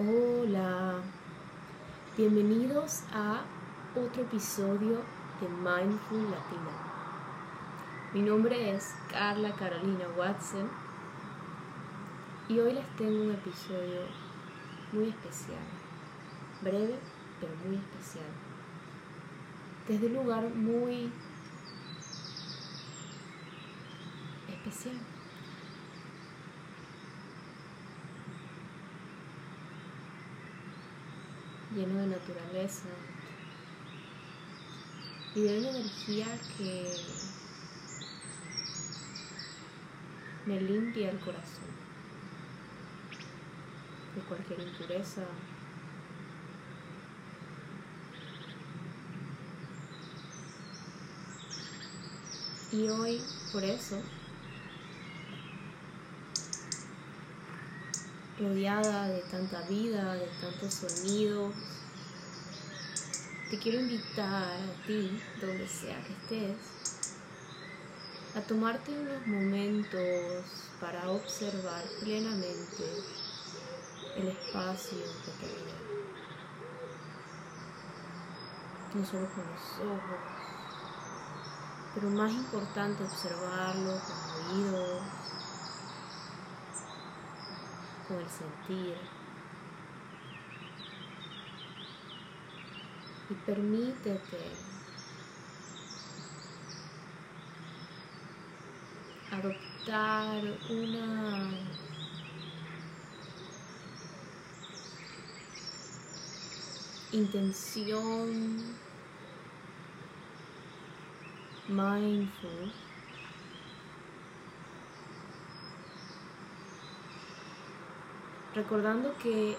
Hola, bienvenidos a otro episodio de Mindful Latina. Mi nombre es Carla Carolina Watson y hoy les tengo un episodio muy especial, breve pero muy especial, desde un lugar muy especial. Lleno de naturaleza y de una energía que me limpia el corazón de cualquier impureza. Y hoy, por eso, rodeada de tanta vida, de tantos sonidos. Te quiero invitar a ti, donde sea que estés, a tomarte unos momentos para observar plenamente el espacio que te rodea. No solo con los ojos, pero más importante observarlo con oídos con el sentir. Y permítete adoptar una intención mindful recordando que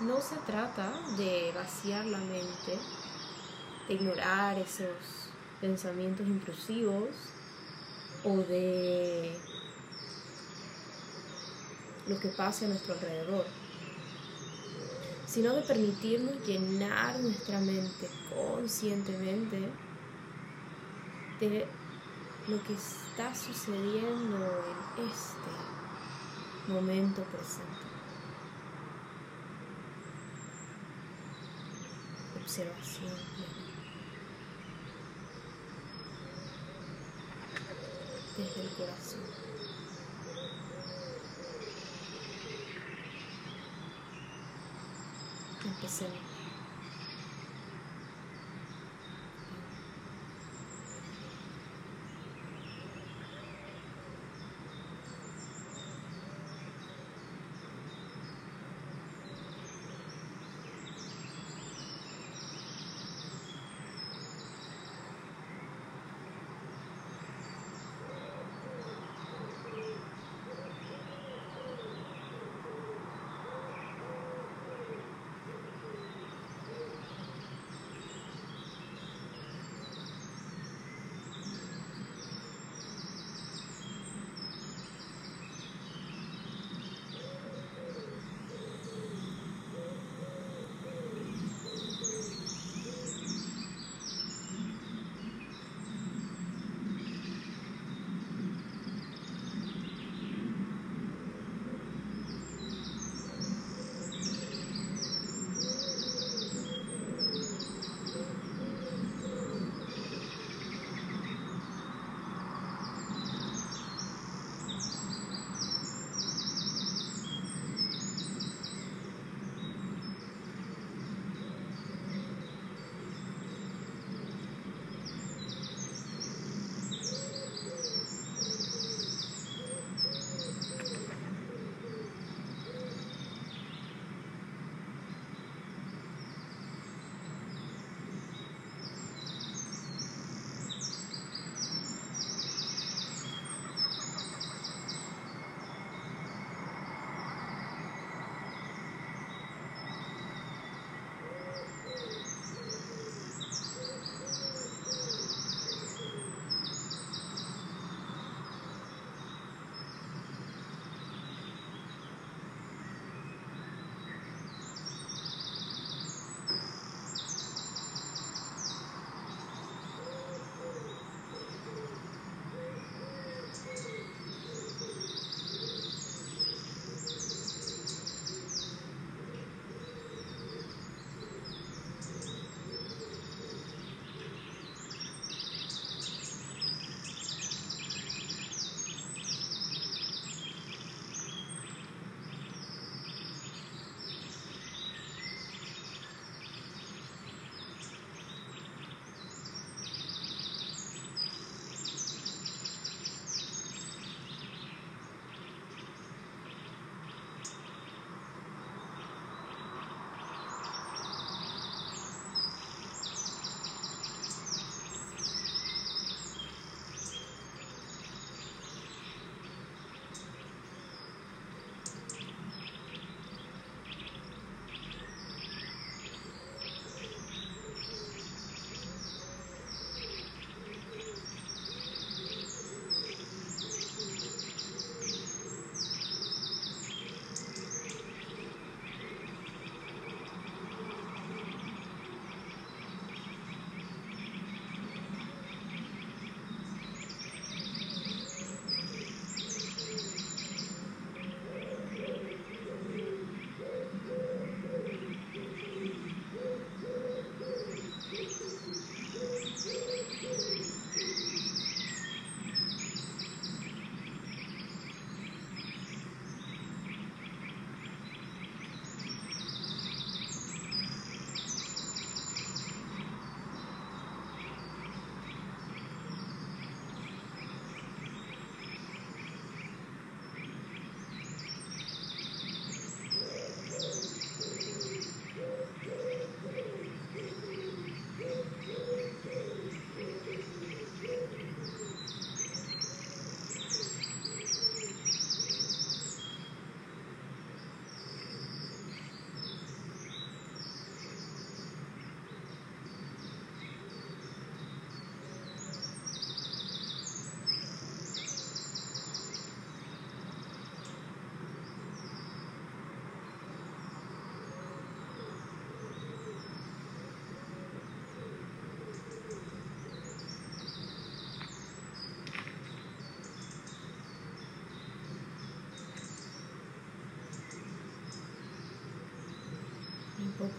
no se trata de vaciar la mente, de ignorar esos pensamientos intrusivos o de lo que pasa a nuestro alrededor, sino de permitirnos llenar nuestra mente conscientemente de lo que está sucediendo en este momento presente. Observación desde el corazón. Empecemos.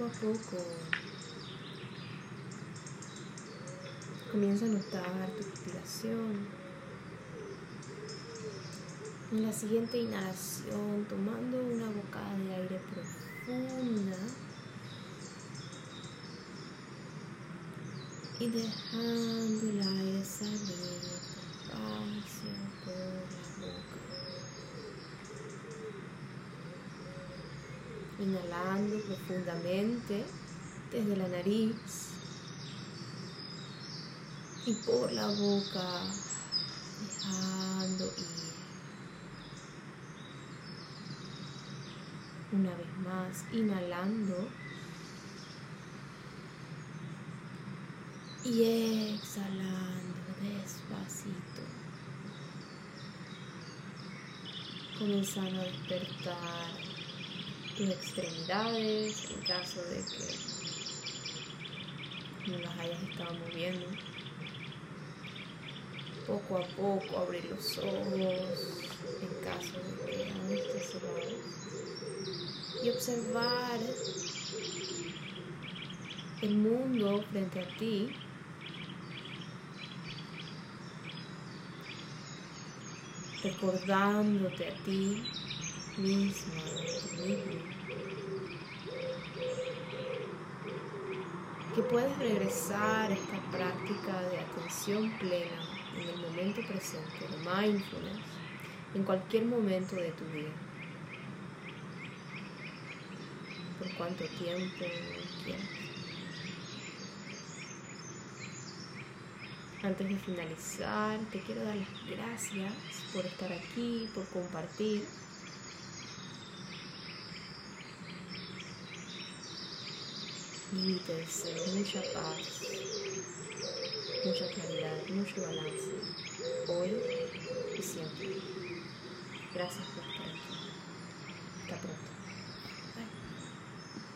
Poco comienza a notar tu respiración. En la siguiente inhalación, tomando una bocada de aire profunda. Y dejando el aire salir por la boca. Inhalando profundamente desde la nariz y por la boca, dejando ir. Una vez más, inhalando y exhalando despacito. Comenzando a despertar tus extremidades en caso de que no las hayas estado moviendo. Poco a poco abrir los ojos en caso de que aún estés cerrado. Y observar el mundo frente a ti recordándote a ti misma, mismo, que puedes regresar a esta práctica de atención plena en el momento presente, de mindfulness, en cualquier momento de tu vida. Por cuánto tiempo quieras. Antes de finalizar, te quiero dar las gracias por estar aquí, por compartir. Deseo mucha paz, mucha claridad, mucho balance, hoy y siempre. Gracias por estar aquí. Hasta pronto.